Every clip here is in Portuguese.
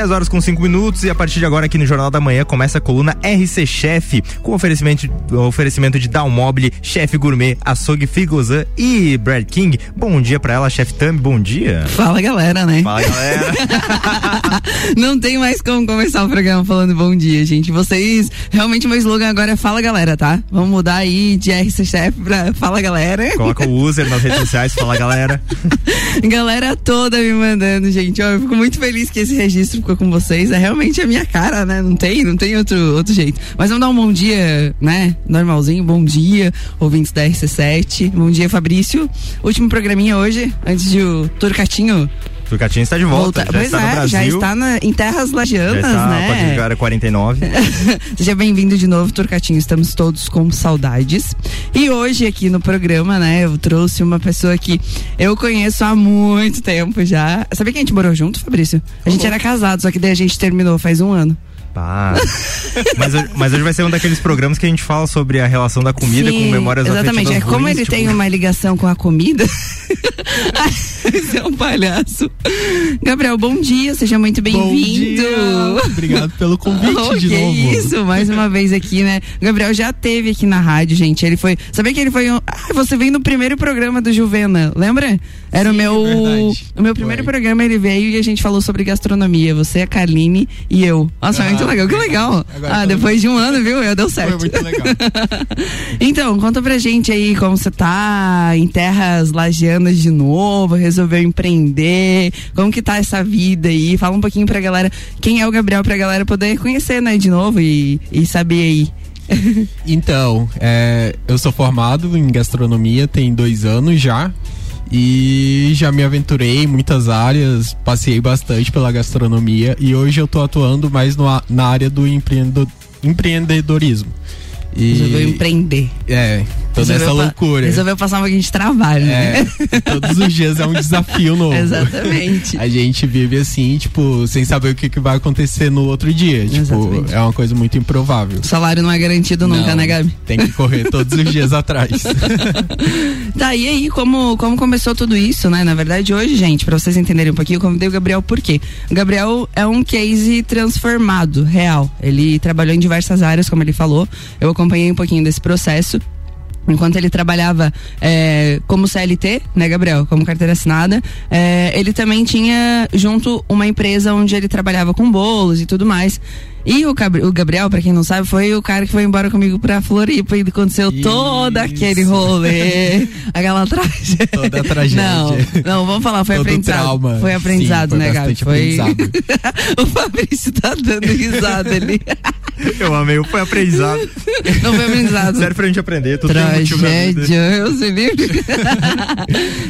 10 horas com 5 minutos e a partir de agora aqui no Jornal da Manhã começa a coluna RC Chef com oferecimento, oferecimento de Dalmobile, Chef Gourmet, Açougue Figozan e Brad King. Bom dia pra ela, Chef Thumb, bom dia. Fala galera, né? Fala galera. Não tem mais como começar o programa falando bom dia, gente. Vocês, realmente meu slogan agora é Fala galera, tá? Vamos mudar aí de RC Chef pra Fala galera. Coloca o user nas redes sociais, fala galera. galera toda me mandando, gente. eu fico muito feliz que esse registro ficou com vocês. É realmente a minha cara, né? Não tem, não tem outro, outro jeito. Mas vamos dar um bom dia, né? Normalzinho, bom dia, ouvintes da RC7. Bom dia, Fabrício. Último programinha hoje, antes de o Turcatinho Turcatinho está de volta. volta. Já pois está é, no Brasil. já está na, em terras lagianas, já está, né? Pode 49. Seja bem-vindo de novo, Turcatinho. Estamos todos com saudades. E hoje aqui no programa, né, eu trouxe uma pessoa que eu conheço há muito tempo já. Sabia que a gente morou junto, Fabrício? A gente era casado, só que daí a gente terminou faz um ano. Pá. mas, mas hoje vai ser um daqueles programas que a gente fala sobre a relação da comida Sim, com memórias Exatamente. É como ele tipo... tem uma ligação com a comida. Esse é um palhaço. Gabriel, bom dia, seja muito bem-vindo. Obrigado pelo convite oh, de que novo. Isso, mais uma vez aqui, né? O Gabriel já teve aqui na rádio, gente. Ele foi. Sabia que ele foi. Um... Ah, você veio no primeiro programa do Juvena, lembra? Era Sim, o meu. É o meu primeiro foi. programa, ele veio e a gente falou sobre gastronomia. Você, a Carline e eu. Nossa, ah, muito legal, que legal. Agora ah, depois de um ano, viu? Eu deu certo. Foi muito legal. então, conta pra gente aí como você tá em terras lagianas de novo, resolveu empreender, como que tá essa vida aí? Fala um pouquinho pra galera quem é o Gabriel pra galera poder conhecer, né, de novo e, e saber aí. então, é, eu sou formado em gastronomia tem dois anos já. E já me aventurei em muitas áreas, passei bastante pela gastronomia e hoje eu tô atuando mais no, na área do empreendedorismo. E, resolveu empreender. É, toda resolveu essa loucura. Resolveu passar um pouquinho de trabalho, né? É, todos os dias é um desafio novo. Exatamente. A gente vive assim, tipo, sem saber o que, que vai acontecer no outro dia. Tipo, Exatamente. é uma coisa muito improvável. O salário não é garantido nunca, não, né, Gabi? Tem que correr todos os dias atrás. tá, e aí, como, como começou tudo isso, né? Na verdade, hoje, gente, pra vocês entenderem um pouquinho, eu convidei o Gabriel por quê? O Gabriel é um case transformado, real. Ele trabalhou em diversas áreas, como ele falou. Eu acompanhei um pouquinho desse processo enquanto ele trabalhava é, como CLT, né, Gabriel, como carteira assinada, é, ele também tinha junto uma empresa onde ele trabalhava com bolos e tudo mais. E o, o Gabriel, para quem não sabe, foi o cara que foi embora comigo pra Floripa e aconteceu Isso. todo aquele rolê, aquela tragédia. Toda a tragédia. Não, não, vamos falar, foi todo aprendizado. Trauma. Foi aprendizado, Sim, foi né, Gabi? Foi. o Fabrício tá dando risada ali. Eu amei, foi aprendizado. Não foi aprendizado. Sério pra gente aprender, tudo Tragédia, eu sei livre.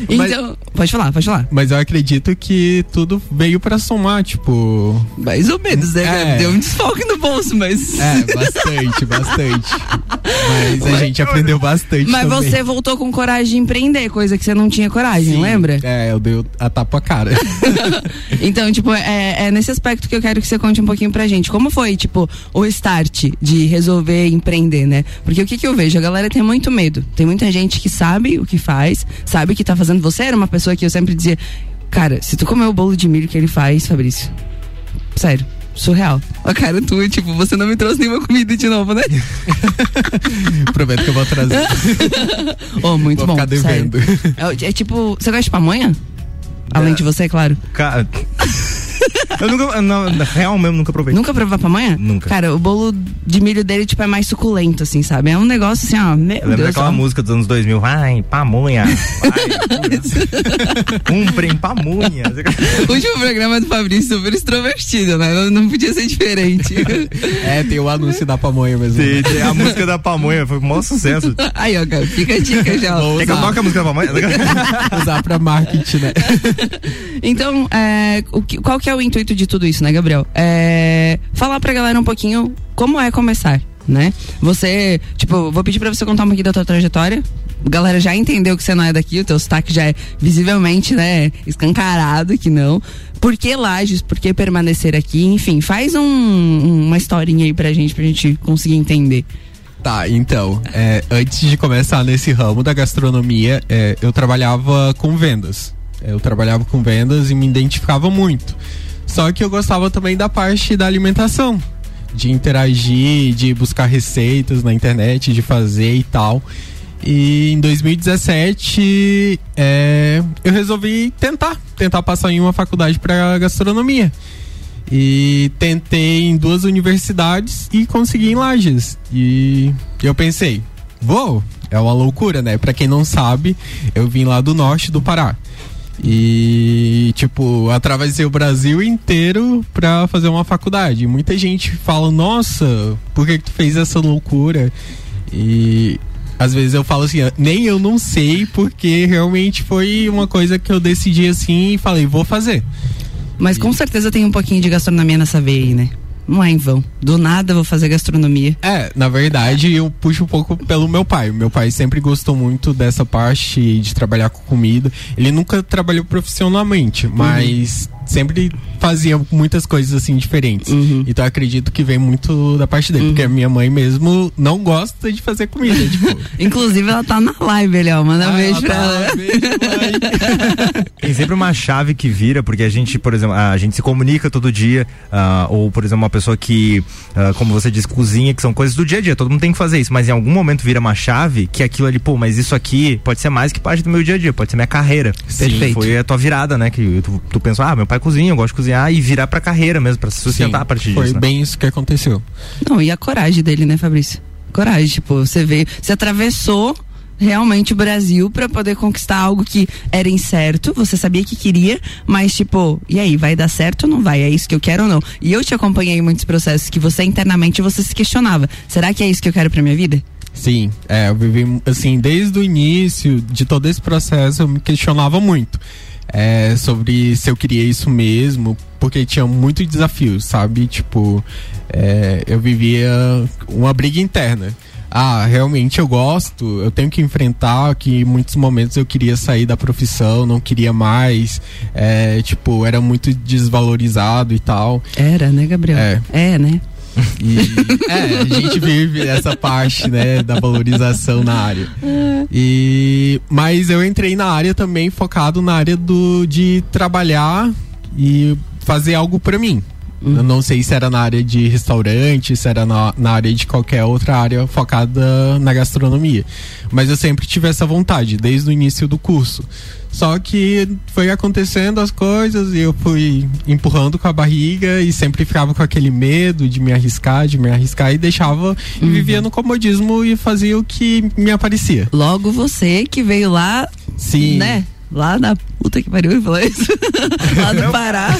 então, pode falar, pode falar. Mas eu acredito que tudo veio pra somar, tipo. Mais ou menos, né? É. Deu um desfalque no bolso, mas. É, bastante, bastante. Mas a gente aprendeu bastante. Mas também. você voltou com coragem de empreender, coisa que você não tinha coragem, Sim. lembra? É, eu dei a tapa a cara. então, tipo, é, é nesse aspecto que eu quero que você conte um pouquinho pra gente. Como foi, tipo, o start de resolver empreender, né? Porque o que, que eu vejo? A galera tem muito medo. Tem muita gente que sabe o que faz, sabe o que tá fazendo. Você era uma pessoa que eu sempre dizia, cara, se tu comer o bolo de milho que ele faz, Fabrício, sério, surreal. A cara tu, tipo, você não me trouxe nenhuma comida de novo, né? Prometo que eu vou trazer. oh, muito vou bom. Ficar devendo. É, é, tipo, você gosta de pamonha? Além é. de você, claro. Cara. Eu nunca, na, real mesmo, nunca provei. Nunca provou a pamonha? Nunca. Cara, o bolo de milho dele, tipo, é mais suculento, assim, sabe? É um negócio assim, ó. Meu Lembra aquela ó. música dos anos 2000? Ai, pamonha. Cumprem pamonha. o último programa do Fabrício super extrovertido, né? Não, não podia ser diferente. é, tem o anúncio da pamonha mesmo. Sim, tem a música da pamonha, foi um maior sucesso. Aí, ó, cara, fica a dica já. Quer que eu toque a música da pamonha? usar pra marketing, né? então, é, o que, qual que é o intuito de tudo isso, né, Gabriel? É falar pra galera um pouquinho como é começar, né? Você, tipo, vou pedir pra você contar um pouquinho da tua trajetória. A galera já entendeu que você não é daqui, o teu sotaque já é visivelmente, né, escancarado que não. Por que Lages? Por que permanecer aqui? Enfim, faz um, uma historinha aí pra gente, pra gente conseguir entender. Tá, então, é, antes de começar nesse ramo da gastronomia, é, eu trabalhava com vendas. Eu trabalhava com vendas e me identificava muito. Só que eu gostava também da parte da alimentação, de interagir, de buscar receitas na internet, de fazer e tal. E em 2017 é, eu resolvi tentar, tentar passar em uma faculdade para gastronomia. E tentei em duas universidades e consegui em Lages. E eu pensei, vou, é uma loucura, né? Para quem não sabe, eu vim lá do norte do Pará. E, tipo, atravessei o Brasil inteiro pra fazer uma faculdade. Muita gente fala, nossa, por que, que tu fez essa loucura? E às vezes eu falo assim, nem eu não sei, porque realmente foi uma coisa que eu decidi assim e falei, vou fazer. Mas com certeza tem um pouquinho de gastronomia nessa veia aí, né? Não é em vão. Do nada eu vou fazer gastronomia. É, na verdade eu puxo um pouco pelo meu pai. Meu pai sempre gostou muito dessa parte de trabalhar com comida. Ele nunca trabalhou profissionalmente, mas uhum sempre fazia muitas coisas assim diferentes. Uhum. Então acredito que vem muito da parte dele, uhum. porque a minha mãe mesmo não gosta de fazer comida. tipo. Inclusive ela tá na live ali, ó. Manda ah, um beijo pra tá ela. Beijo, Tem sempre uma chave que vira, porque a gente, por exemplo, a gente se comunica todo dia, uh, ou por exemplo, uma pessoa que, uh, como você disse, cozinha, que são coisas do dia a dia, todo mundo tem que fazer isso, mas em algum momento vira uma chave que aquilo ali, pô, mas isso aqui pode ser mais que parte do meu dia a dia, pode ser minha carreira. Sim. Perfeito. Foi a tua virada, né? Que tu, tu pensou, ah, meu pai cozinha, eu gosto de cozinhar e virar pra carreira mesmo, pra se sustentar Sim, a partir foi disso. Foi né? bem isso que aconteceu. Não, e a coragem dele, né, Fabrício? Coragem, tipo, você veio, você atravessou realmente o Brasil para poder conquistar algo que era incerto, você sabia que queria, mas tipo, e aí, vai dar certo ou não vai? É isso que eu quero ou não? E eu te acompanhei em muitos processos que você internamente você se questionava, será que é isso que eu quero para minha vida? Sim, é, eu vivi assim, desde o início de todo esse processo eu me questionava muito é, sobre se eu queria isso mesmo, porque tinha muitos desafios, sabe? Tipo, é, eu vivia uma briga interna. Ah, realmente eu gosto, eu tenho que enfrentar que em muitos momentos eu queria sair da profissão, não queria mais, é, tipo, era muito desvalorizado e tal. Era, né, Gabriel? É, é né? E, é, a gente vive essa parte, né, da valorização na área. E, mas eu entrei na área também focado na área do, de trabalhar e fazer algo para mim. Uhum. Eu não sei se era na área de restaurante, se era na, na área de qualquer outra área focada na gastronomia. Mas eu sempre tive essa vontade, desde o início do curso. Só que foi acontecendo as coisas e eu fui empurrando com a barriga e sempre ficava com aquele medo de me arriscar, de me arriscar e deixava uhum. e vivia no comodismo e fazia o que me aparecia. Logo você que veio lá, Sim. né? Lá da puta que pariu e falou isso. lá do Pará.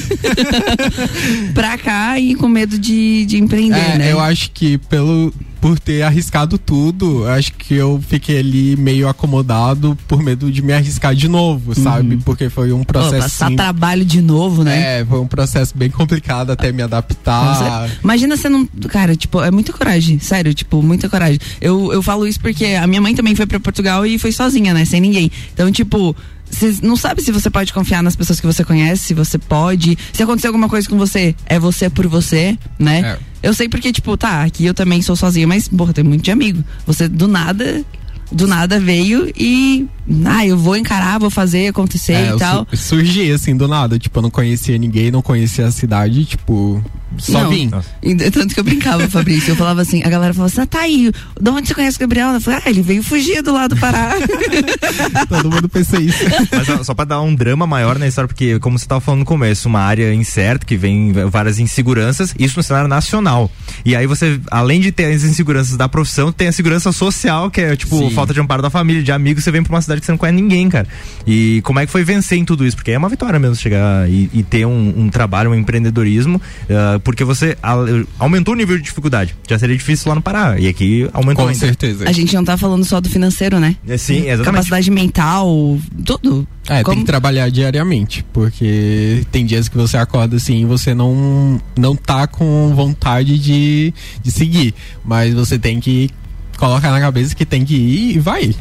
pra cá e com medo de, de empreender, é, né? Eu acho que pelo por ter arriscado tudo, acho que eu fiquei ali meio acomodado por medo de me arriscar de novo, sabe? Uhum. Porque foi um processo. Pô, passar trabalho de novo, né? É, foi um processo bem complicado até me adaptar. Imagina você não. Cara, tipo, é muita coragem, sério, tipo, muita coragem. Eu, eu falo isso porque a minha mãe também foi para Portugal e foi sozinha, né? Sem ninguém. Então, tipo, você não sabe se você pode confiar nas pessoas que você conhece, se você pode. Se acontecer alguma coisa com você, é você por você, né? É. Eu sei porque, tipo, tá, aqui eu também sou sozinha, mas, porra, tem muito de amigo. Você do nada do nada veio e ah, eu vou encarar, vou fazer acontecer é, e tal. Su surgi assim do nada, tipo, eu não conhecia ninguém, não conhecia a cidade, tipo, só não. vim. Tanto que eu brincava, Fabrício. Eu falava assim, a galera falava assim: ah, tá aí, de onde você conhece o Gabriel? Eu falei, ah, ele veio fugir do lado do Pará. Todo mundo pensa isso. Mas só pra dar um drama maior na história, porque, como você tava falando no começo, uma área incerta, que vem várias inseguranças, isso no cenário nacional. E aí você, além de ter as inseguranças da profissão, tem a segurança social, que é tipo, Sim. falta de amparo da família, de amigos, você vem pra uma cidade que você não conhece ninguém, cara. E como é que foi vencer em tudo isso? Porque é uma vitória mesmo chegar e, e ter um, um, trabalho, um empreendedorismo. Uh, porque você aumentou o nível de dificuldade. Já seria difícil lá no Pará. E aqui aumentou Com ainda. certeza. A gente não tá falando só do financeiro, né? É, sim, exatamente. Capacidade mental, tudo. É, Como... tem que trabalhar diariamente, porque tem dias que você acorda assim e você não, não tá com vontade de, de seguir. Mas você tem que colocar na cabeça que tem que ir e vai.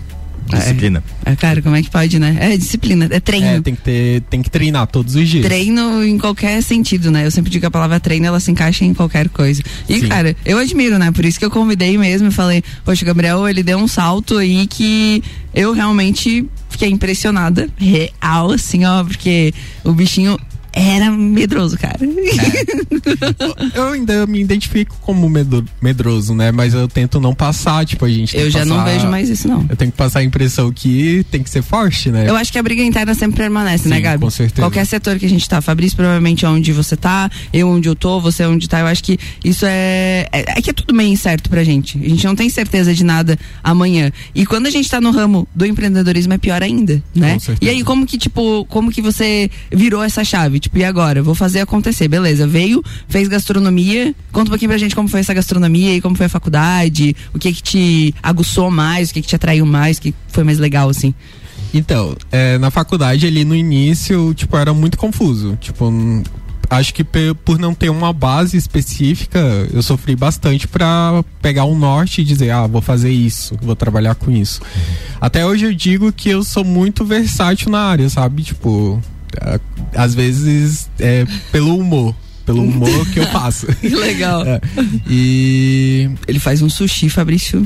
Disciplina. É, é, cara, como é que pode, né? É disciplina, é treino. É, tem que, ter, tem que treinar todos os dias. Treino em qualquer sentido, né? Eu sempre digo que a palavra treino, ela se encaixa em qualquer coisa. E, Sim. cara, eu admiro, né? Por isso que eu convidei mesmo e falei, poxa, Gabriel, ele deu um salto aí que eu realmente fiquei impressionada. Real, assim, ó, porque o bichinho era medroso, cara. É. Eu ainda me identifico como medroso, né? Mas eu tento não passar, tipo, a gente. Eu já passar, não vejo mais isso, não. Eu tenho que passar a impressão que tem que ser forte, né? Eu acho que a briga interna sempre permanece, né, Sim, né, Gabi? Com certeza. Qualquer setor que a gente tá. Fabrício, provavelmente é onde você tá, eu onde eu tô, você onde tá. Eu acho que isso é. É, é que é tudo meio incerto pra gente. A gente não tem certeza de nada amanhã. E quando a gente tá no ramo do empreendedorismo é pior ainda, né? E aí, como que, tipo, como que você virou essa chave? Tipo, e agora? Vou fazer acontecer, beleza. Veio, fez gastronomia. Conta um pouquinho pra gente como foi essa gastronomia e como foi a faculdade, o que que te aguçou mais, o que que te atraiu mais, o que foi mais legal, assim. Então, é, na faculdade ali no início, tipo, era muito confuso. Tipo, acho que por não ter uma base específica, eu sofri bastante para pegar um norte e dizer, ah, vou fazer isso, vou trabalhar com isso. Até hoje eu digo que eu sou muito versátil na área, sabe? Tipo, às vezes é pelo humor pelo humor que eu faço. Legal. É. E ele faz um sushi, Fabrício.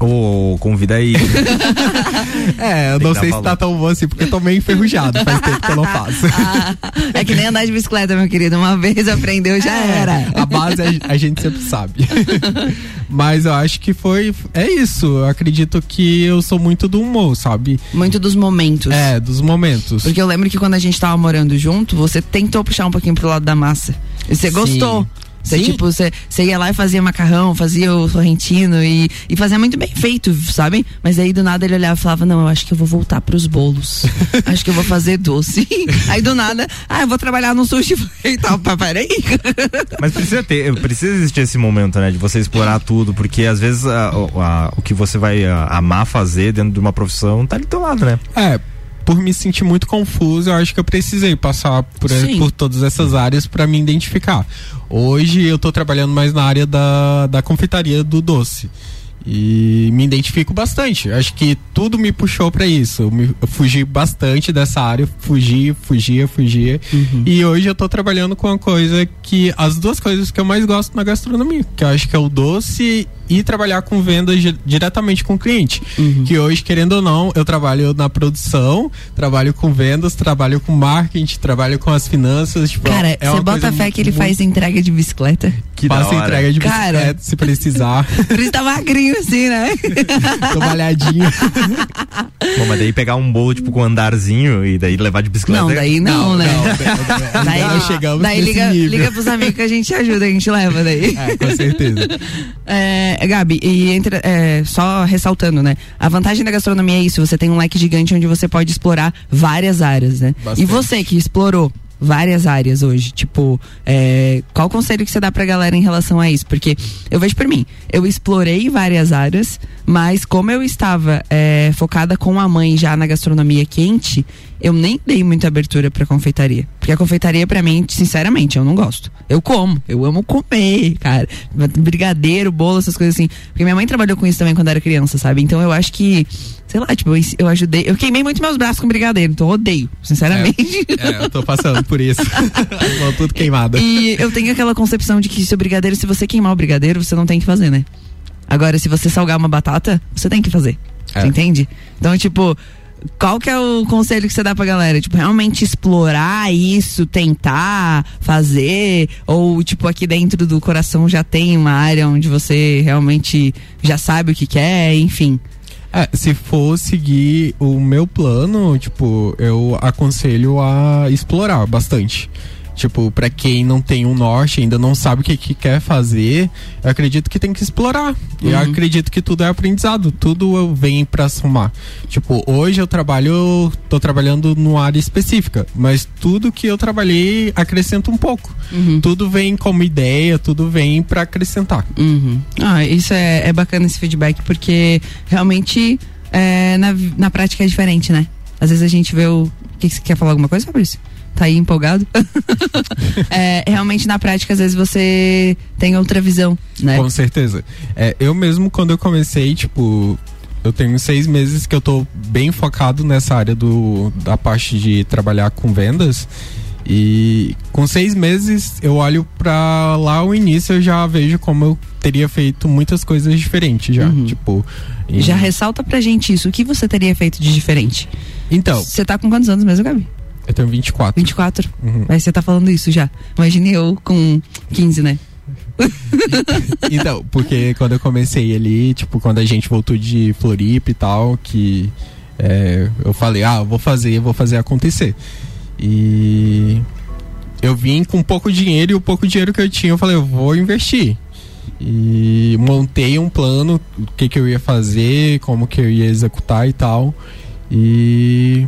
Ô, oh, convida aí. é, eu não sei se tá tão bom assim, porque eu tô meio enferrujado, faz tempo que eu não faço. é que nem andar de bicicleta, meu querido. Uma vez aprendeu, já é, era. A base a, a gente sempre sabe. Mas eu acho que foi. É isso. Eu acredito que eu sou muito do humor, sabe? Muito dos momentos. É, dos momentos. Porque eu lembro que quando a gente tava morando junto, você tentou puxar um pouquinho pro lado da massa. E você gostou. Você, tipo, você, você ia lá e fazia macarrão, fazia o sorrentino e, e fazia muito bem feito, sabe? Mas aí do nada ele olhava e falava: Não, eu acho que eu vou voltar pros bolos. acho que eu vou fazer doce. aí do nada, ah, eu vou trabalhar no sushi e tal. Peraí. Mas precisa ter, precisa existir esse momento, né? De você explorar tudo, porque às vezes a, a, o que você vai a, amar fazer dentro de uma profissão tá ali do teu lado, né? É, por me sentir muito confuso, eu acho que eu precisei passar por, por todas essas áreas para me identificar. Hoje eu estou trabalhando mais na área da, da confeitaria do doce. E me identifico bastante. Acho que tudo me puxou para isso. Eu, me, eu, fugi bastante dessa área, fugia, fugia, fugia. Uhum. E hoje eu tô trabalhando com uma coisa que. As duas coisas que eu mais gosto na gastronomia, que eu acho que é o doce e trabalhar com vendas diretamente com o cliente. Uhum. Que hoje, querendo ou não, eu trabalho na produção, trabalho com vendas, trabalho com marketing, trabalho com as finanças. Tipo, Cara, é você bota fé que ele muito... faz entrega de bicicleta? Que Faço entrega de bicicleta Cara, se precisar. Por isso tá magrinho assim, né? Tô malhadinho. Bom, mas daí pegar um bolo tipo com um andarzinho e daí levar de bicicleta. Não, daí não, não né? Não, daí, daí chegamos daí liga, nível. liga pros amigos que a gente ajuda, a gente leva daí. É, com certeza. É, Gabi, e entre, é, só ressaltando, né? A vantagem da gastronomia é isso, você tem um leque gigante onde você pode explorar várias áreas, né? Bastante. E você que explorou várias áreas hoje. Tipo, é, qual conselho que você dá pra galera em relação a isso? Porque eu vejo por mim, eu explorei várias áreas, mas como eu estava é, focada com a mãe já na gastronomia quente, eu nem dei muita abertura pra confeitaria. Porque a confeitaria, pra mim, sinceramente, eu não gosto. Eu como, eu amo comer, cara. Brigadeiro, bolo, essas coisas assim. Porque minha mãe trabalhou com isso também quando era criança, sabe? Então eu acho que, sei lá, tipo, eu, ajudei. Eu queimei muito meus braços com brigadeiro, então eu odeio, sinceramente. É, é eu tô passando por isso. Tô tudo queimado. E eu tenho aquela concepção de que se o brigadeiro, se você queimar o brigadeiro, você não tem que fazer, né? Agora, se você salgar uma batata, você tem que fazer. É. Entende? Então, tipo, qual que é o conselho que você dá pra galera? Tipo, realmente explorar isso, tentar fazer? Ou, tipo, aqui dentro do coração já tem uma área onde você realmente já sabe o que quer, enfim. É, se for seguir o meu plano, tipo, eu aconselho a explorar bastante. Tipo, para quem não tem um norte, ainda não sabe o que, que quer fazer, eu acredito que tem que explorar. Uhum. Eu acredito que tudo é aprendizado, tudo vem para somar. Tipo, hoje eu trabalho, tô trabalhando numa área específica, mas tudo que eu trabalhei acrescenta um pouco. Uhum. Tudo vem como ideia, tudo vem para acrescentar. Uhum. Ah, isso é, é bacana esse feedback, porque realmente é, na, na prática é diferente, né? Às vezes a gente vê o. O que, que você quer falar alguma coisa sobre isso? Tá aí empolgado. é, realmente na prática, às vezes você tem outra visão, né? Com certeza. É, eu mesmo, quando eu comecei, tipo, eu tenho seis meses que eu tô bem focado nessa área do, da parte de trabalhar com vendas. E com seis meses eu olho para lá o início eu já vejo como eu teria feito muitas coisas diferentes já. Uhum. Tipo. Já ressalta pra gente isso. O que você teria feito de diferente? Então. Você tá com quantos anos mesmo, Gabi? Eu tenho 24. 24? Uhum. Aí você tá falando isso já. Imagine eu com 15, né? então, porque quando eu comecei ali, tipo, quando a gente voltou de Floripa e tal, que é, eu falei, ah, vou fazer, vou fazer acontecer. E eu vim com pouco dinheiro e o pouco dinheiro que eu tinha, eu falei, eu vou investir. E montei um plano, o que, que eu ia fazer, como que eu ia executar e tal. E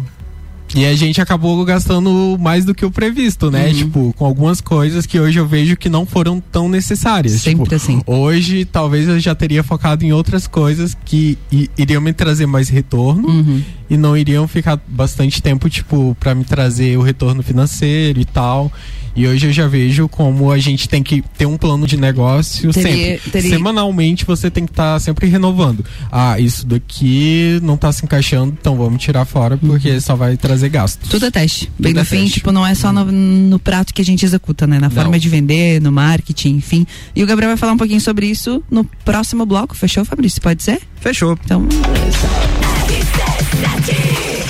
e a gente acabou gastando mais do que o previsto, né? Uhum. Tipo, com algumas coisas que hoje eu vejo que não foram tão necessárias. Sempre tipo, assim. Hoje, talvez eu já teria focado em outras coisas que iriam me trazer mais retorno uhum. e não iriam ficar bastante tempo, tipo, para me trazer o retorno financeiro e tal. E hoje eu já vejo como a gente tem que ter um plano de negócio teria, sempre. Teria... Semanalmente você tem que estar tá sempre renovando. Ah, isso daqui não está se encaixando, então vamos tirar fora porque uhum. só vai trazer gastos. Tudo é teste. Bem Tudo no é fim, teste. tipo, não é só no, no, prato que a gente executa, né? Na não. forma de vender, no marketing, enfim. E o Gabriel vai falar um pouquinho sobre isso no próximo bloco. Fechou, Fabrício? Pode ser? Fechou. Então.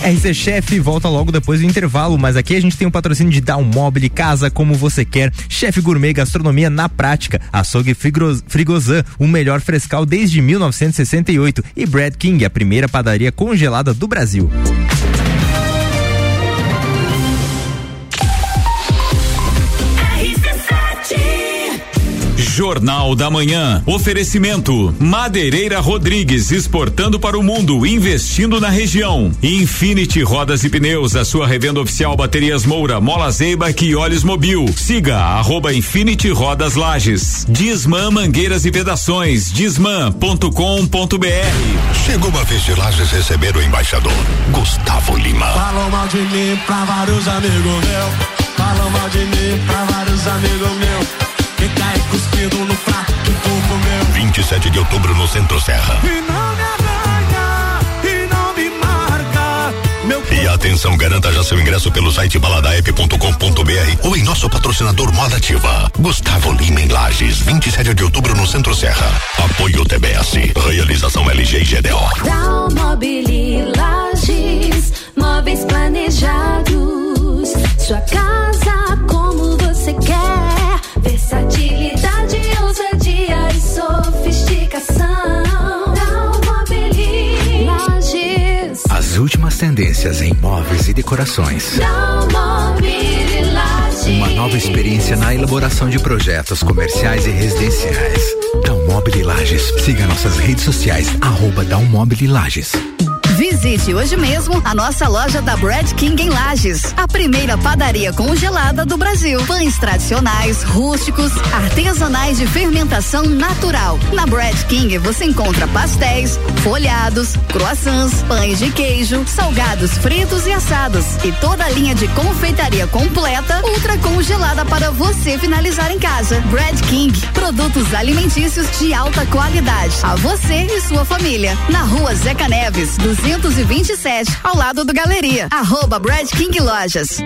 RC Chef volta logo depois do intervalo, mas aqui a gente tem o um patrocínio de Down Mobile, casa como você quer, Chef Gourmet Gastronomia na prática, Açougue Frigozan, o melhor frescal desde 1968 e Brad King, a primeira padaria congelada do Brasil. Jornal da Manhã. Oferecimento: Madeireira Rodrigues exportando para o mundo, investindo na região. Infinity Rodas e Pneus, a sua revenda oficial Baterias Moura, Mola Zeiba e Olhos Mobil. Siga arroba Infinity Rodas Lages. Disman Mangueiras e Vedações. Disman.com.br. Chegou uma vez de Lages receber o embaixador Gustavo Lima. Falou mal de mim pra vários amigos meus. Falou mal de mim pra vários amigos meus. Cuspido no prato que tu comeu. 27 de outubro no Centro Serra. E não me arranha, e não me marca. Meu e atenção, garanta já seu ingresso pelo site baladaep.com.br ou em nosso patrocinador Moda Ativa. Gustavo Lima em Lages, 27 de outubro no Centro Serra. Apoio TBS. Realização LG e GDO. Dalmobili Lages, móveis planejados. Sua casa como você quer Versatilidade, últimas tendências em móveis e decorações. Uma nova experiência na elaboração de projetos comerciais e residenciais. Dalmobile Lages. Siga nossas redes sociais, arroba Dalmobile Lages. Visite hoje mesmo a nossa loja da Brad King em Lages, a primeira padaria congelada do Brasil. Pães tradicionais, rústicos, artesanais de fermentação natural. Na Brad King você encontra pastéis, folhados, croissants, pães de queijo, salgados fritos e assados e toda a linha de confeitaria completa, ultra congelada para você finalizar em casa. Brad King, produtos alimentícios de alta qualidade. A você e sua família. Na rua Zeca Neves, 227, ao lado do Galeria. Arroba Brad King Lojas.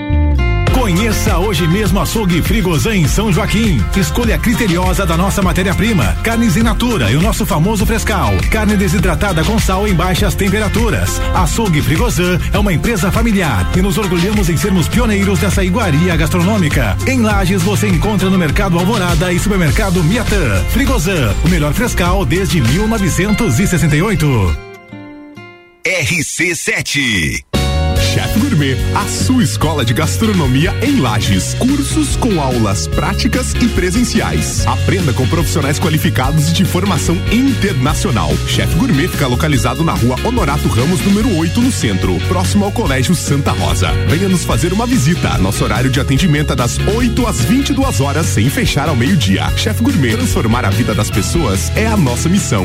Conheça hoje mesmo Açougue Frigozan em São Joaquim. Escolha criteriosa da nossa matéria-prima. Carnes em natura e o nosso famoso frescal. Carne desidratada com sal em baixas temperaturas. Açougue Frigozan é uma empresa familiar e nos orgulhamos em sermos pioneiros dessa iguaria gastronômica. Em Lages você encontra no Mercado Alvorada e Supermercado Miatã. Frigozan, o melhor frescal desde 1968. RC7. Chef Gourmet, a sua escola de gastronomia em Lages. Cursos com aulas práticas e presenciais. Aprenda com profissionais qualificados de formação internacional. Chef Gourmet fica localizado na rua Honorato Ramos, número 8, no centro, próximo ao Colégio Santa Rosa. Venha nos fazer uma visita. Nosso horário de atendimento é das 8 às 22 horas, sem fechar ao meio-dia. Chef Gourmet, transformar a vida das pessoas é a nossa missão.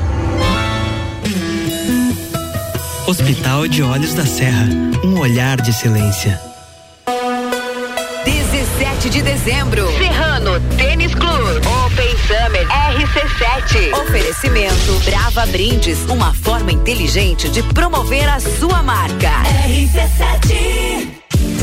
Hospital de Olhos da Serra, um olhar de excelência. 17 17 de dezembro. Serrano Tênis Club. Open Summer RC7. Oferecimento Brava Brindes, uma forma inteligente de promover a sua marca. RC7.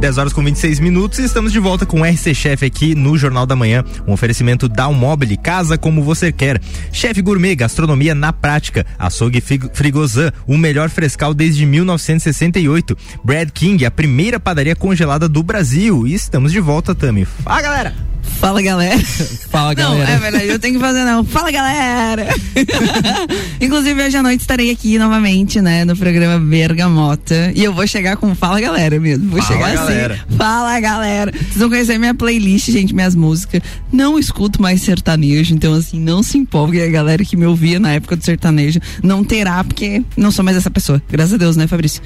10 horas com 26 minutos e estamos de volta com o RC Chef aqui no Jornal da Manhã. Um oferecimento da Mobile, casa como você quer. Chefe Gourmet, gastronomia na prática. Açougue Frigozan, o melhor frescal desde 1968. Brad King, a primeira padaria congelada do Brasil. E estamos de volta, Tami. Fala, galera! Fala galera. Fala Não, galera. é verdade, eu tenho que fazer não. Fala galera. Inclusive hoje à noite estarei aqui novamente, né, no programa Bergamota. E eu vou chegar com Fala galera mesmo. Vou Fala, chegar galera. assim. Fala galera. Vocês vão conhecer minha playlist, gente, minhas músicas. Não escuto mais sertanejo, então assim, não se empolgue. A galera que me ouvia na época do sertanejo não terá, porque não sou mais essa pessoa. Graças a Deus, né, Fabrício?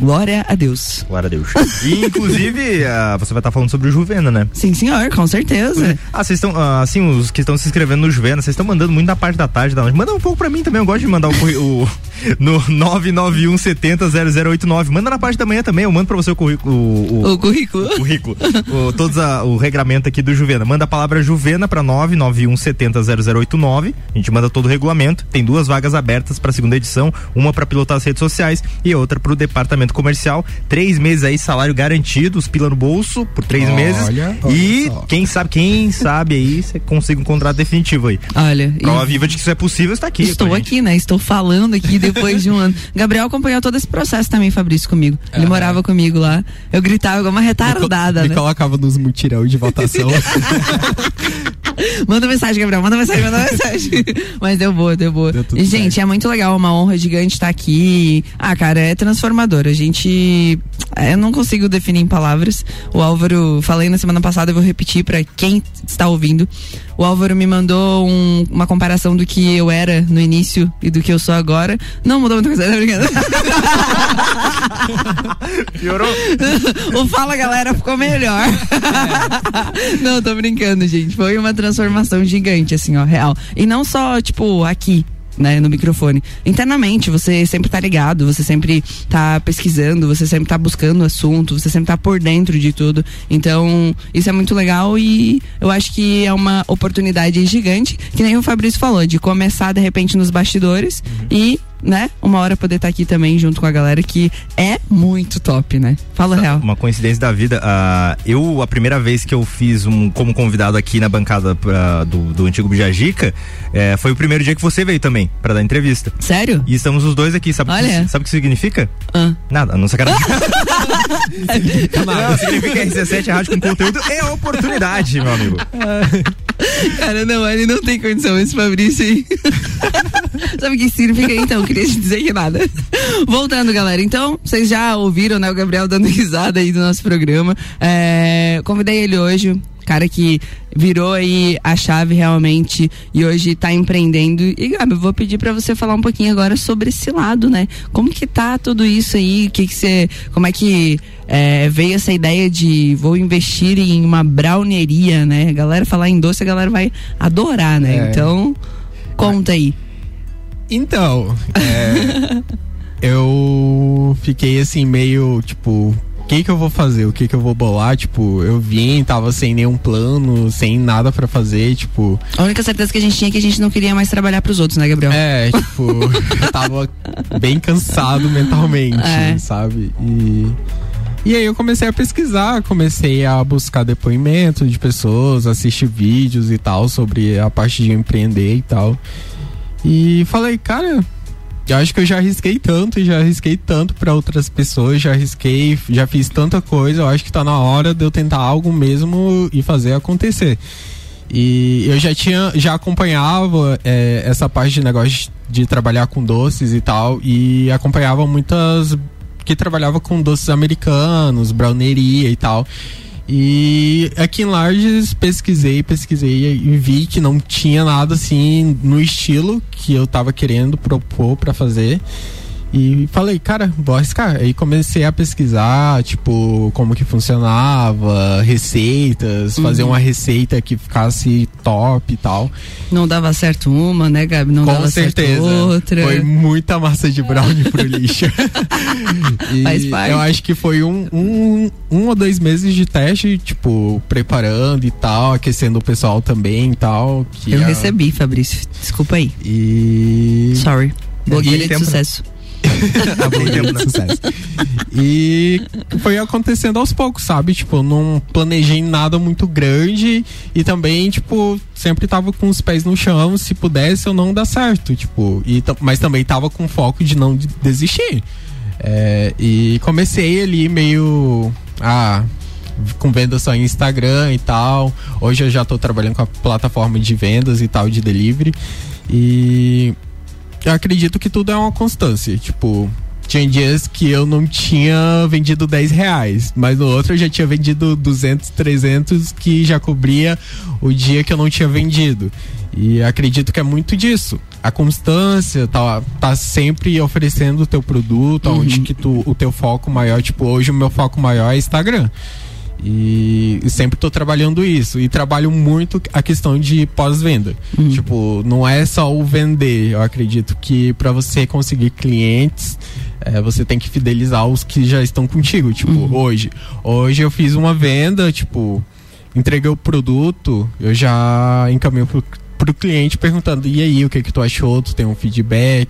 Glória a Deus. Glória a Deus. E, inclusive, ah, você vai estar falando sobre o Juvena, né? Sim, senhor, com certeza. Ah, vocês estão, ah, assim, os que estão se inscrevendo no Juvena, vocês estão mandando muito na parte da tarde da noite. Manda um pouco pra mim também, eu gosto de mandar o, o no 991 70 0089. Manda na parte da manhã também, eu mando pra você o currículo. O, O currículo. o currículo. o, todos a- o regramento aqui do Juvena. Manda a palavra Juvena pra 991 70 0089. A gente manda todo o regulamento. Tem duas vagas abertas pra segunda edição, uma pra pilotar as redes sociais e outra pro departamento comercial. Três meses aí, salário garantido, os pila no bolso por três Olha, meses. olha e só. quem sabe, quem sabe aí, você consiga um contrato definitivo aí. Olha, e- Prova viva de que isso é possível, está aqui. Estou gente. aqui, né? Estou falando aqui depois de um ano. Gabriel acompanhou todo esse processo também, Fabrício, comigo. Ele morava comigo lá. Eu gritava igual uma retardada, Me né? colocava nos mutirão de votação. Manda mensagem, Gabriel. Manda mensagem, manda mensagem. Mas deu boa, deu boa. Deu e, gente, é muito legal, uma honra gigante estar aqui. Ah, cara, é transformador. A gente. é, Eu não consigo definir em palavras. O Álvaro, falei na semana passada, eu vou repetir pra quem está ouvindo. O Álvaro me mandou um- uma comparação do que eu era no início e do que eu sou agora. Não mudou muita coisa, tá brincando? Piorou? o Fala Galera ficou melhor. É. Não, tô brincando, gente. Foi uma transformação gigante, assim, ó, real. E não só, tipo, aqui. Né, no microfone. Internamente, você sempre tá ligado, você sempre tá pesquisando, você sempre tá buscando assunto, você sempre tá por dentro de tudo. Então, isso é muito legal e eu acho que é uma oportunidade gigante, que nem o Fabrício falou, de começar de repente nos bastidores e, né, uma hora poder estar aqui também junto com a galera que é muito top, né? Fala real. Uma coincidência da vida. ah, eu, a primeira vez que eu fiz um como convidado aqui na bancada pra- do, do antigo Bijagica, eh, foi o primeiro dia que você veio também, pra dar entrevista. Sério? E estamos os dois aqui. Sabe, o que- Olha. sabe o que significa? Ah. Nada, não sacanagem. Não, significa RC7 Rádio com conteúdo é oportunidade, meu amigo. Cara, não, ele não tem condição, esse Fabrício aí. Sabe o que significa então? Queria te dizer que nada. Voltando, galera. Então, vocês já ouviram, né, o Gabriel dando risada aí do nosso programa. É, convidei ele hoje. Cara que virou aí a chave realmente e hoje tá empreendendo. E, Gabi, eu vou pedir pra você falar um pouquinho agora sobre esse lado, né? Como que tá tudo isso aí? Que que você. Como é que é, veio essa ideia de vou investir em uma browneria, né? A galera falar em doce, a galera vai adorar, né? É. Então, conta aí. Então, é, eu fiquei assim meio tipo, o que que eu vou fazer? O que que eu vou bolar? Tipo, eu vim, tava sem nenhum plano, sem nada pra fazer, tipo, A única certeza que a gente tinha é que a gente não queria mais trabalhar pros outros, né, Gabriel? é, tipo, eu tava bem cansado mentalmente, É. sabe? E e aí eu comecei a pesquisar, comecei a buscar depoimento de pessoas, assistir vídeos e tal sobre a parte de empreender e tal. E falei, cara, eu acho que eu já arrisquei tanto e já arrisquei tanto para outras pessoas, já arrisquei, já fiz tanta coisa, eu acho que tá na hora de eu tentar algo mesmo e fazer acontecer. E eu já tinha, já acompanhava é, essa parte de negócio de, trabalhar com doces e tal, e acompanhava muitas que trabalhava com doces americanos, browneria e tal. E aqui em Lages pesquisei, pesquisei e vi que não tinha nada assim no estilo que eu tava querendo propor para fazer. E falei, cara, vou arriscar. Aí comecei a pesquisar, tipo, como que funcionava, receitas, Uhum. fazer uma receita que ficasse top e tal. Não dava certo uma, né, Gabi? Não Com dava certeza. certo outra. Foi muita massa de brownie pro lixo. Faz parte. Eu acho que foi um, um, um ou dois meses de teste, tipo, preparando e tal, aquecendo o pessoal também e tal. Que Eu é- recebi, Fabrício. Desculpa aí. E. Sorry. Blogueira de né? blogueira de sucesso. E foi acontecendo aos poucos, sabe? Tipo, eu não planejei nada muito grande e também, tipo, sempre tava com os pés no chão, se pudesse eu não dar certo, tipo, e, mas também tava com foco de não de- desistir. É, e comecei ali meio a com venda só em Instagram e tal. Hoje eu já tô trabalhando com a plataforma de vendas e tal de delivery. E eu acredito que tudo é uma constância. Tipo, tinha dias que eu não tinha vendido 10 reais, mas no outro eu já tinha vendido 200, 300, que já cobria o dia que eu não tinha vendido. E acredito que é muito disso. A constância, tá, tá sempre oferecendo o teu produto, onde que tu, o teu foco maior, tipo, hoje o meu foco maior é Instagram. E, e sempre tô trabalhando isso. E trabalho muito a questão de pós-venda. Tipo, não é só o vender. Eu acredito que para você conseguir clientes, é, você tem que fidelizar os que já estão contigo. Tipo, hoje. Hoje eu fiz uma venda, tipo, entreguei o produto, eu já encaminho pro, pro cliente perguntando, e aí, o que que tu achou? Tu tem um feedback?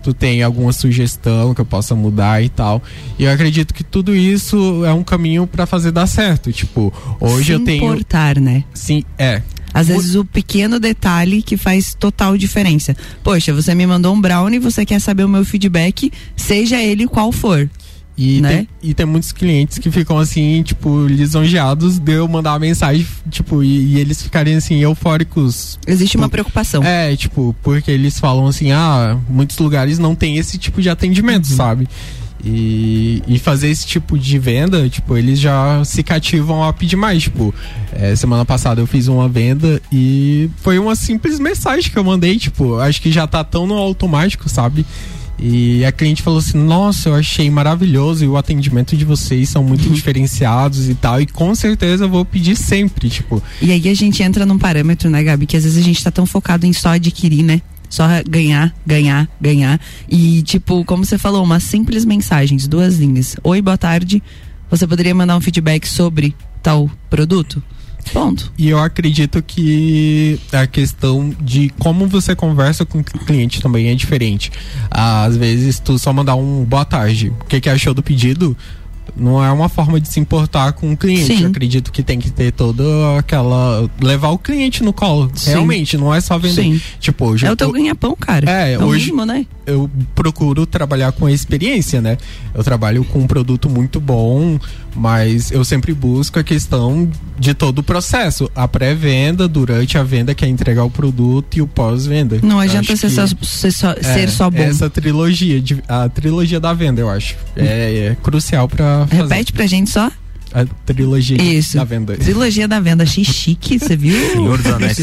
Tu tem alguma sugestão que eu possa mudar e tal? E eu acredito que tudo isso é um caminho para fazer dar certo. Tipo, hoje Se eu tenho. importar, né? Sim, é. Às vezes o pequeno detalhe que faz total diferença. Poxa, você me mandou um brownie, você quer saber o meu feedback, seja ele qual for. E, Né? tem, e tem muitos clientes que ficam assim, tipo, lisonjeados de eu mandar uma mensagem, tipo, e, e eles ficarem assim, eufóricos. Existe uma preocupação. É, tipo, porque eles falam assim, ah, muitos lugares não tem esse tipo de atendimento, Uhum. sabe? E, e fazer esse tipo de venda, tipo, eles já se cativam a pedir mais. Tipo, é, semana passada eu fiz uma venda e foi uma simples mensagem que eu mandei, tipo, acho que já tá tão no automático, sabe? E a cliente falou assim: Nossa, eu achei maravilhoso e o atendimento de vocês são muito diferenciados e tal. E com certeza eu vou pedir sempre, tipo. E aí a gente entra num parâmetro, né, Gabi, que às vezes a gente tá tão focado em só adquirir, né? Só ganhar, ganhar, ganhar. E, tipo, como você falou, umas simples mensagens, duas linhas. Oi, boa tarde. Você poderia mandar um feedback sobre tal produto? Ponto. E eu acredito que a questão de como você conversa com o cliente também é diferente. Às vezes, tu só mandar um boa tarde, o que, que achou do pedido? Não é uma forma de se importar com o cliente. Sim. Eu acredito que tem que ter toda aquela. levar o cliente no colo. Sim. Realmente, não é só vender. Sim. Tipo, hoje É o teu ganha-pão, cara. É, É o hoje mínimo, né? Eu procuro trabalhar com a experiência, né? Eu trabalho com um produto muito bom, mas eu sempre busco a questão de todo o processo. A pré-venda, durante a venda, que é entregar o produto e o pós-venda. Não adianta ser só, ser só, é, ser só bom. Essa trilogia, a trilogia da venda, eu acho. É, é crucial fazer. Repete pra gente só. A trilogia Isso. da venda. Trilogia da venda. Achei chique, você viu? Senhor dos Anéis.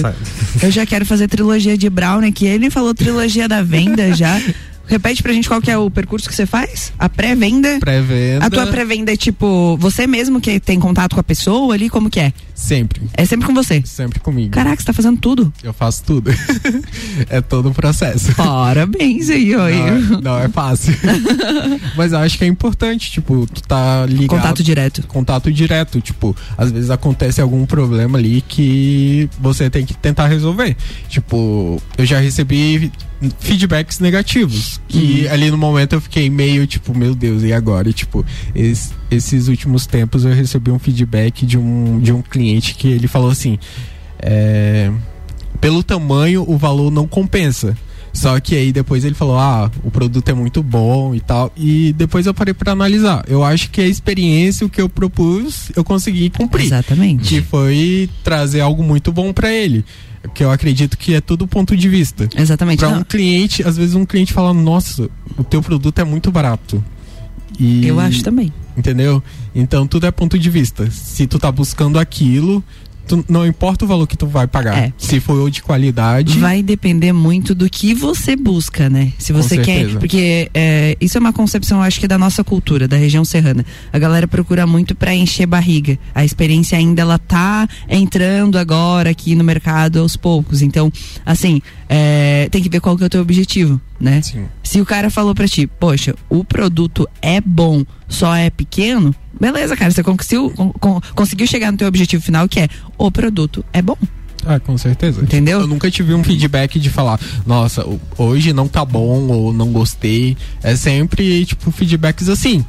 Eu já quero fazer trilogia de Brown que ele falou trilogia da venda já. Repete pra gente qual que é o percurso que você faz? A pré-venda? Pré-venda. A tua pré-venda é tipo, você mesmo que tem contato com a pessoa ali, como que é? Sempre. É sempre com você? Sempre comigo. Caraca, você tá fazendo tudo. Eu faço tudo. é todo o processo. Parabéns aí, ó. Não é, não é fácil. Mas eu acho que é importante, tipo, tu tá ligado. Contato direto. Contato direto. Tipo, às vezes acontece algum problema ali que você tem que tentar resolver. Tipo, eu já recebi feedbacks negativos. Que Uhum. ali no momento eu fiquei meio tipo, meu Deus, e agora? E, tipo, es- esses últimos tempos eu recebi um feedback de um, de um cliente que ele falou assim: é, pelo tamanho, o valor não compensa. Só que aí depois ele falou: ah, o produto é muito bom e tal. E depois eu parei para analisar. Eu acho que a experiência, o que eu propus, eu consegui cumprir. Exatamente. Que foi trazer algo muito bom para ele. Que eu acredito que é tudo ponto de vista. Exatamente. Para um cliente, às vezes um cliente fala: nossa, o teu produto é muito barato. E, Eu acho também. Entendeu? Então tudo é ponto de vista. Se tu tá buscando aquilo, tu- não importa o valor que tu vai pagar. É. Se for de qualidade. Vai depender muito do que você busca, né? Se Com você quer. certeza. Porque é, isso é uma concepção, eu acho que da nossa cultura, da região serrana. A galera procura muito pra encher barriga. A experiência ainda ela tá entrando agora aqui no mercado aos poucos. Então, assim, é, tem que ver qual que é o teu objetivo, né? Se o cara falou pra ti, poxa, o produto é bom, só é pequeno, beleza, cara, você conseguiu, con- con- conseguiu chegar no teu objetivo final, que é o produto é bom. Ah, com certeza. Entendeu? Eu nunca tive um feedback de falar, nossa, hoje não tá bom ou não gostei. É sempre, tipo, feedbacks assim.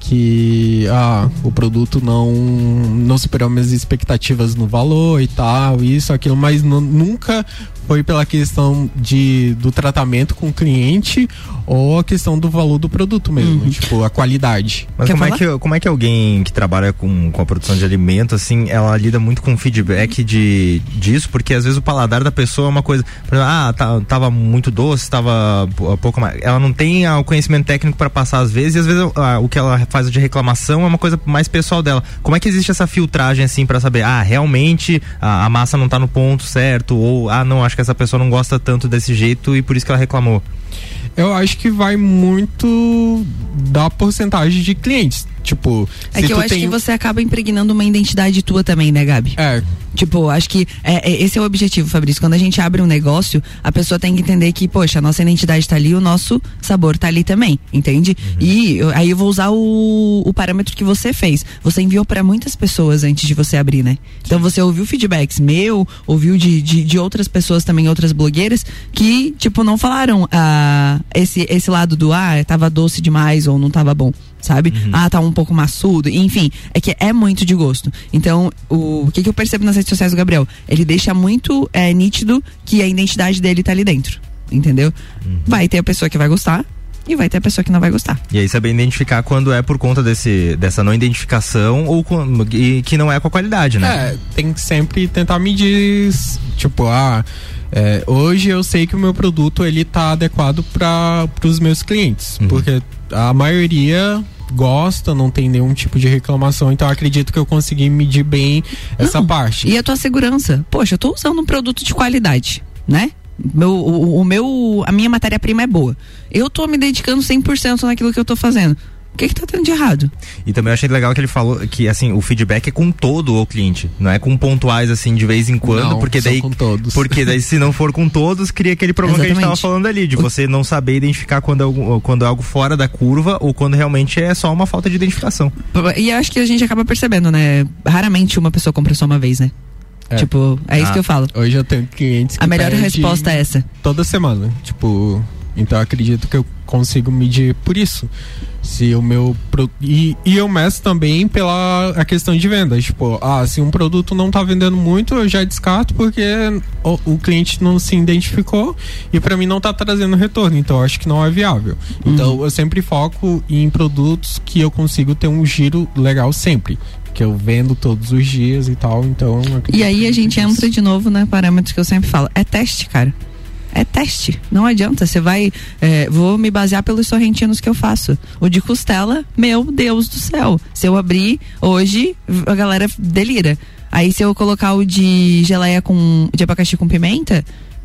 Que ah, o produto não, não superou minhas expectativas no valor e tal, isso, aquilo, mas nu- nunca foi pela questão de, do tratamento com o cliente ou a questão do valor do produto mesmo, tipo, a qualidade. Mas como é, que, como é que alguém que trabalha com, com a produção de alimento, assim, ela lida muito com feedback de, disso? Porque às vezes o paladar da pessoa é uma coisa. Exemplo, ah, tá- tava muito doce, tava p- pouco mais. Ela não tem ah, o conhecimento técnico para passar às vezes, e às vezes ah, o que ela faz de reclamação é uma coisa mais pessoal dela. Como é que existe essa filtragem, assim, para saber, ah, realmente a, a massa não tá no ponto certo, ou ah, não, acho que essa pessoa não gosta tanto desse jeito e por isso que ela reclamou? Eu acho que vai muito da porcentagem de clientes. Tipo, É que eu acho tem que você acaba impregnando uma identidade tua também, né, Gabi? É. Tipo, acho que é, é- esse é o objetivo, Fabrício. Quando a gente abre um negócio, a pessoa tem que entender que, poxa, a nossa identidade tá ali, o nosso sabor tá ali também, entende? E eu- aí eu vou usar o, o parâmetro que você fez. Você enviou para muitas pessoas antes de você abrir, né? Então você ouviu feedbacks meu, ouviu de, de, de outras pessoas também, outras blogueiras, que, tipo, não falaram ah, esse, esse lado do, ah, tava doce demais ou não tava bom sabe? Ah, tá um pouco maçudo, enfim, é que é muito de gosto. Então, o, o que, que eu percebo nas redes sociais do Gabriel? Ele deixa muito é, nítido que a identidade dele tá ali dentro, entendeu? Vai ter a pessoa que vai gostar e vai ter a pessoa que não vai gostar. E aí saber identificar quando é por conta desse, dessa não identificação ou quando- e que não é com a qualidade, né? É, tem que sempre tentar medir, tipo, ah, é, hoje eu sei que o meu produto ele tá adequado para os meus clientes, porque a maioria gosta, não tem nenhum tipo de reclamação, então acredito que eu consegui medir bem essa Não, parte. E a tua segurança? Poxa, eu tô usando um produto de qualidade, né? Meu, o, o meu, a minha matéria-prima é boa. Eu tô me dedicando 100% naquilo que eu tô fazendo. O que que tá tendo de errado? E também eu achei legal que ele falou que assim, o feedback é com todo o cliente, não é com pontuais assim de vez em quando, Não, porque daí com todos. porque daí se não for com todos, cria aquele problema que a gente tava Exatamente. falando ali, de você não saber identificar quando é, algo, quando é algo fora da curva ou quando realmente é só uma falta de identificação. E eu acho que a gente acaba percebendo, né? Raramente uma pessoa compra só uma vez, né? É. Tipo, é isso Ah, que eu falo. Hoje eu tenho clientes que A melhor resposta é essa. Toda semana, tipo, então eu acredito que eu consigo medir por isso. Se o meu pro- e, e eu meço também pela a questão de venda, tipo, ah, se um produto não tá vendendo muito, eu já descarto porque o, o cliente não se identificou e para mim não tá trazendo retorno, então eu acho que não é viável. Então eu sempre foco em produtos que eu consigo ter um giro legal sempre, que eu vendo todos os dias e tal, então E aí a gente nisso. entra de novo na parâmetros que eu sempre falo. É teste, cara. É teste. Não adianta. Você vai. é, vou me basear pelos sorrentinos que eu faço. O de costela, meu Deus do céu. Se eu abrir hoje, a galera delira. Aí se eu colocar o de geleia com. de abacaxi com pimenta.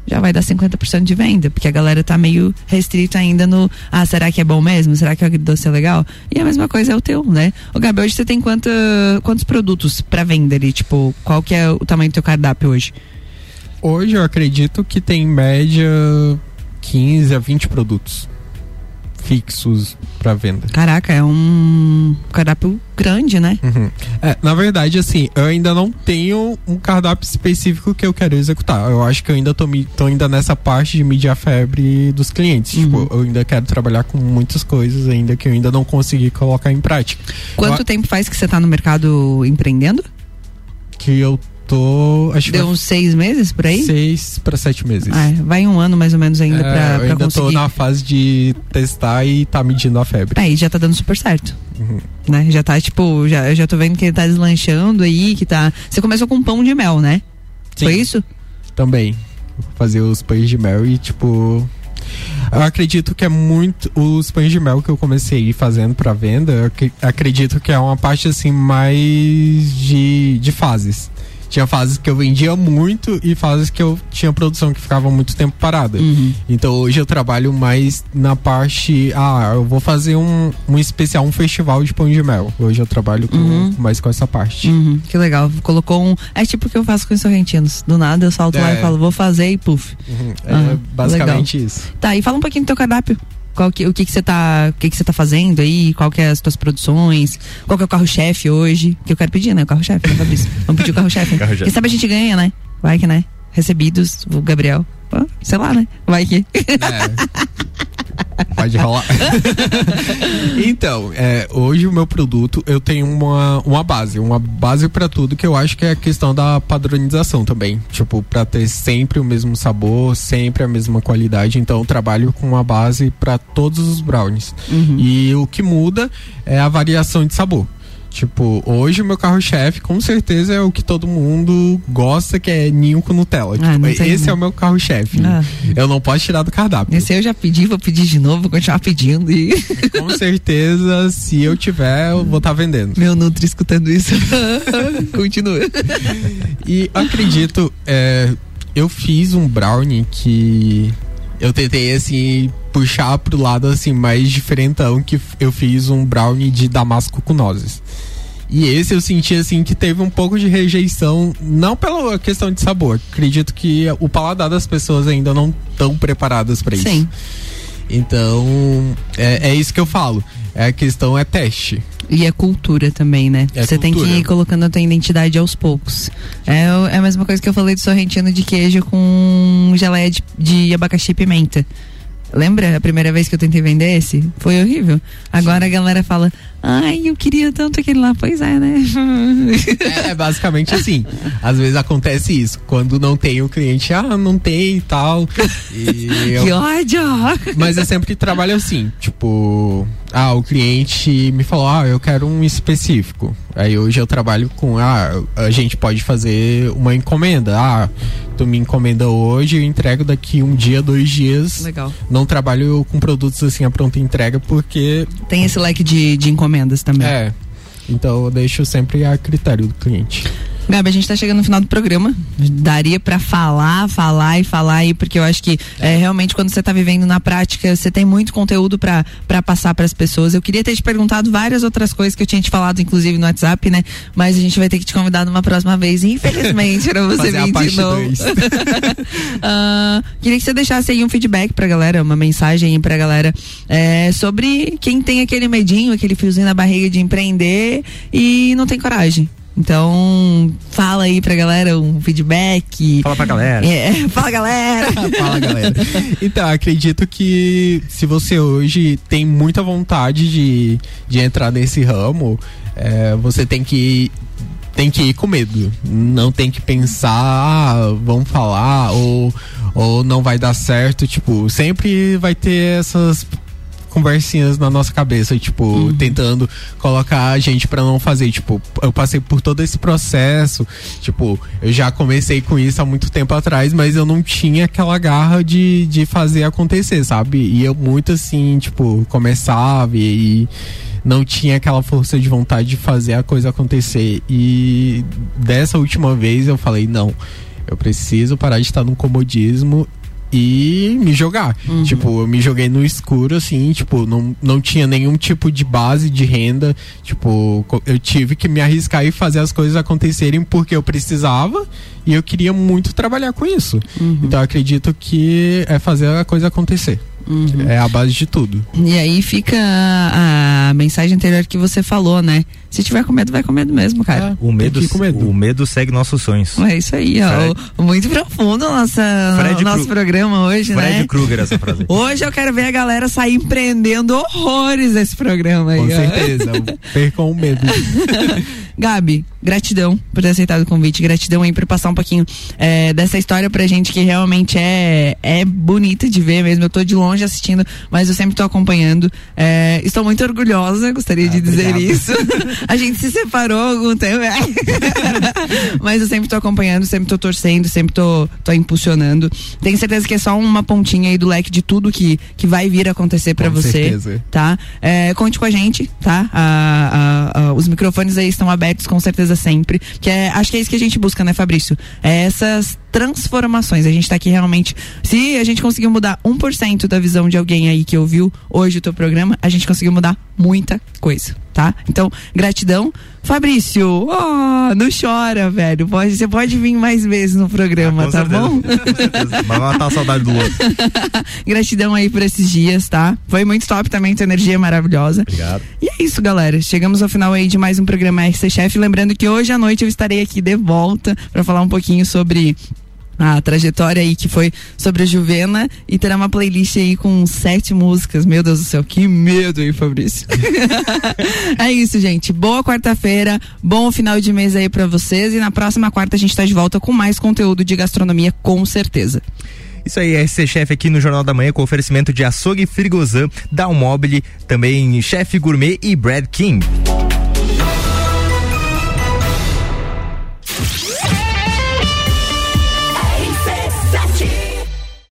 Já vai dar 50% de venda, porque a galera tá meio restrita ainda no. Ah, será que é bom mesmo? Será que o agridoce é legal? E a mesma coisa é o teu, né? O Gabi, hoje você tem quanta, quantos produtos pra venda ali? Tipo, qual que é o tamanho do teu cardápio hoje? Hoje eu acredito que tem em média 15 a 20 produtos fixos para venda. Caraca, é um cardápio grande, né? Uhum. É, na verdade, assim, eu ainda não tenho um cardápio específico que eu quero executar. Eu acho que eu ainda tô, tô ainda nessa parte de medir a febre dos clientes. Tipo, eu ainda quero trabalhar com muitas coisas ainda que eu ainda não consegui colocar em prática. Quanto Eu- tempo faz que você tá no mercado empreendendo? que eu tô. Acho Deu uns seis meses por aí? Seis para sete meses. Ah, vai um ano mais ou menos ainda é, pra, pra eu ainda conseguir. tô na fase de testar e tá medindo a febre. Aí já tá dando super certo. Uhum. Né? Já tá, tipo, já, eu já tô vendo que ele tá deslanchando aí, que tá. Você começou com pão de mel, né? Sim. Foi isso? Também. Fazer os pães de mel e, tipo. Eu acredito que é muito. Os pães de mel que eu comecei fazendo para venda, ac- acredito que é uma parte assim mais de, de fases. Tinha fases que eu vendia muito e fases que eu tinha produção que ficava muito tempo parada. Uhum. Então hoje eu trabalho mais na parte. Ah, eu vou fazer um, um especial, um festival de pão de mel. Hoje eu trabalho com, Uhum. mais com essa parte. Uhum, que legal. Colocou um. É tipo o que eu faço com os sorrentinos. Do nada eu salto lá É. e falo, vou fazer e puf. Uhum. É basicamente legal. isso. Tá, e fala um pouquinho do teu cardápio. Qual que, o que que você tá, o que que você tá fazendo aí? Qual que é as tuas produções? Qual que é o carro-chefe hoje? Que eu quero pedir, né? O carro-chefe, né, Fabrício? Vamos pedir o carro-chefe. Carro-chefe. Quem sabe a gente ganha, né? Vai que, né? Recebidos, o Gabriel. Sei lá, né? Vai que. Pode rolar. então, é, hoje o meu produto eu tenho uma, uma base, uma base pra tudo que eu acho que é a questão da padronização também. Tipo, pra ter sempre o mesmo sabor, sempre a mesma qualidade. Então, eu trabalho com uma base pra todos os brownies. Uhum. E o que muda é a variação de sabor. Tipo, hoje o meu carro-chefe com certeza é o que todo mundo gosta, que é ninho com Nutella. Ah, Tipo, esse é o meu carro-chefe. Ah. Eu não posso tirar do cardápio. Esse eu já pedi, vou pedir de novo, vou continuar pedindo e. Com certeza, se eu tiver, eu vou estar vendendo. Meu Nutri escutando isso. Continua. E acredito, é, eu fiz um brownie que eu tentei assim puxar pro lado assim mais diferentão que eu fiz um brownie de damasco com nozes. E esse eu senti assim que teve um pouco de rejeição, não pela questão de sabor. Acredito que o paladar das pessoas ainda não estão preparadas para isso. Sim. Então, é, é isso que eu falo. É a questão é teste. E é cultura também, né? É Você tem que cultura. ir colocando a tua identidade aos poucos. É, é a mesma coisa que eu falei do sorrentino de queijo com geleia de, de abacaxi e pimenta. Lembra a primeira vez que eu tentei vender esse? Foi horrível. Agora a galera fala, ai, eu queria tanto aquele lá. Pois é, né? É, é basicamente assim. Às vezes acontece isso. Quando não tem o cliente, ah, não tem e tal. E eu- Que ódio! Mas eu sempre trabalho assim, tipo, ah, o cliente me falou, ah, eu quero um específico. Aí hoje eu trabalho com, ah, a gente pode fazer uma encomenda. Ah, tu me encomenda hoje, eu entrego daqui um dia, dois dias. Legal. Não trabalho com produtos assim a pronta entrega porque Tem esse leque de, de encomendas também. é. Então eu deixo sempre a critério do cliente. Gabi, a gente tá chegando no final do programa. Daria pra falar, falar e falar aí, porque eu acho que é, realmente quando você tá vivendo na prática, você tem muito conteúdo pra passar pras pessoas. Eu queria ter te perguntado várias outras coisas que eu tinha te falado, inclusive no WhatsApp, né? Mas a gente vai ter que te convidar numa próxima vez, infelizmente, pra você a vir de novo. Ah, queria que você deixasse aí um feedback pra galera, uma mensagem aí pra galera é, sobre quem tem aquele medinho, aquele fiozinho na barriga de empreender e não tem coragem. Então, fala aí pra galera um feedback. Fala pra galera. É, fala galera. Fala, galera. Então, acredito que se você hoje tem muita vontade de, de entrar nesse ramo, é, você tem que tem que ir com medo. Não tem que pensar, ah, vamos falar, ou, ou não vai dar certo. Tipo, sempre vai ter essas conversinhas na nossa cabeça, tipo, tentando colocar a gente pra não fazer, tipo, eu passei por todo esse processo, tipo, eu já comecei com isso há muito tempo atrás, mas eu não tinha aquela garra de, de fazer acontecer, sabe? E eu muito assim, tipo, começava e, e não tinha aquela força de vontade de fazer a coisa acontecer. E dessa última vez eu falei, não, eu preciso parar de estar no comodismo e me jogar. Tipo, eu me joguei no escuro, assim, tipo, não, não tinha nenhum tipo de base de renda. Tipo, eu tive que me arriscar e fazer as coisas acontecerem porque eu precisava e eu queria muito trabalhar com isso. Então eu acredito que é fazer a coisa acontecer. É a base de tudo. E aí fica a, a mensagem anterior que você falou, né? Se tiver com medo, vai com medo mesmo, cara. O medo, medo. o medo segue nossos sonhos. É isso aí, ó. Fred- O- Muito profundo o nossa, Fred o nosso Kru- programa hoje, Fred né? Krueger, essa frase. Hoje eu quero ver a galera sair empreendendo horrores nesse programa aí. Com ó. certeza. Percam o medo. Gabi, gratidão por ter aceitado o convite, gratidão aí por passar um pouquinho é, dessa história pra gente que realmente é, é bonita de ver mesmo. Eu tô de longe assistindo, mas eu sempre tô acompanhando. É, estou muito orgulhosa, gostaria ah, de dizer obrigado. isso. A gente se separou algum tempo, é. mas eu sempre tô acompanhando, sempre tô torcendo, sempre tô, tô impulsionando. Tenho certeza que é só uma pontinha aí do leque de tudo que, que vai vir a acontecer para você, certeza. tá? É, conte com a gente, tá? A, a, a, os microfones aí estão abertos com certeza sempre, que é, acho que é isso que a gente busca, né, Fabrício? É essas transformações. A gente tá aqui realmente, se a gente conseguiu mudar 1% da visão de alguém aí que ouviu hoje o teu programa, a gente conseguiu mudar muita coisa, tá? Então, gratidão. Fabrício, oh, não chora, velho. Pode, você pode vir mais vezes no programa, ah, tá certeza. bom? Vai matar a saudade do outro. Gratidão aí por esses dias, tá? Foi muito top também, tua energia é maravilhosa. Obrigado. E é isso, galera. Chegamos ao final aí de mais um programa RC Chef. Lembrando que hoje à noite eu estarei aqui de volta para falar um pouquinho sobre a trajetória aí que foi sobre a Juvena e terá uma playlist aí com sete músicas. Meu Deus do céu, que medo, aí Fabrício? é isso, gente. Boa quarta-feira, bom final de mês aí para vocês e na próxima quarta a gente tá de volta com mais conteúdo de gastronomia, com certeza. Isso aí, RC Chefe aqui no Jornal da Manhã com oferecimento de açougue Frigozan, Dalmobile, também Chefe Gourmet e Brad King.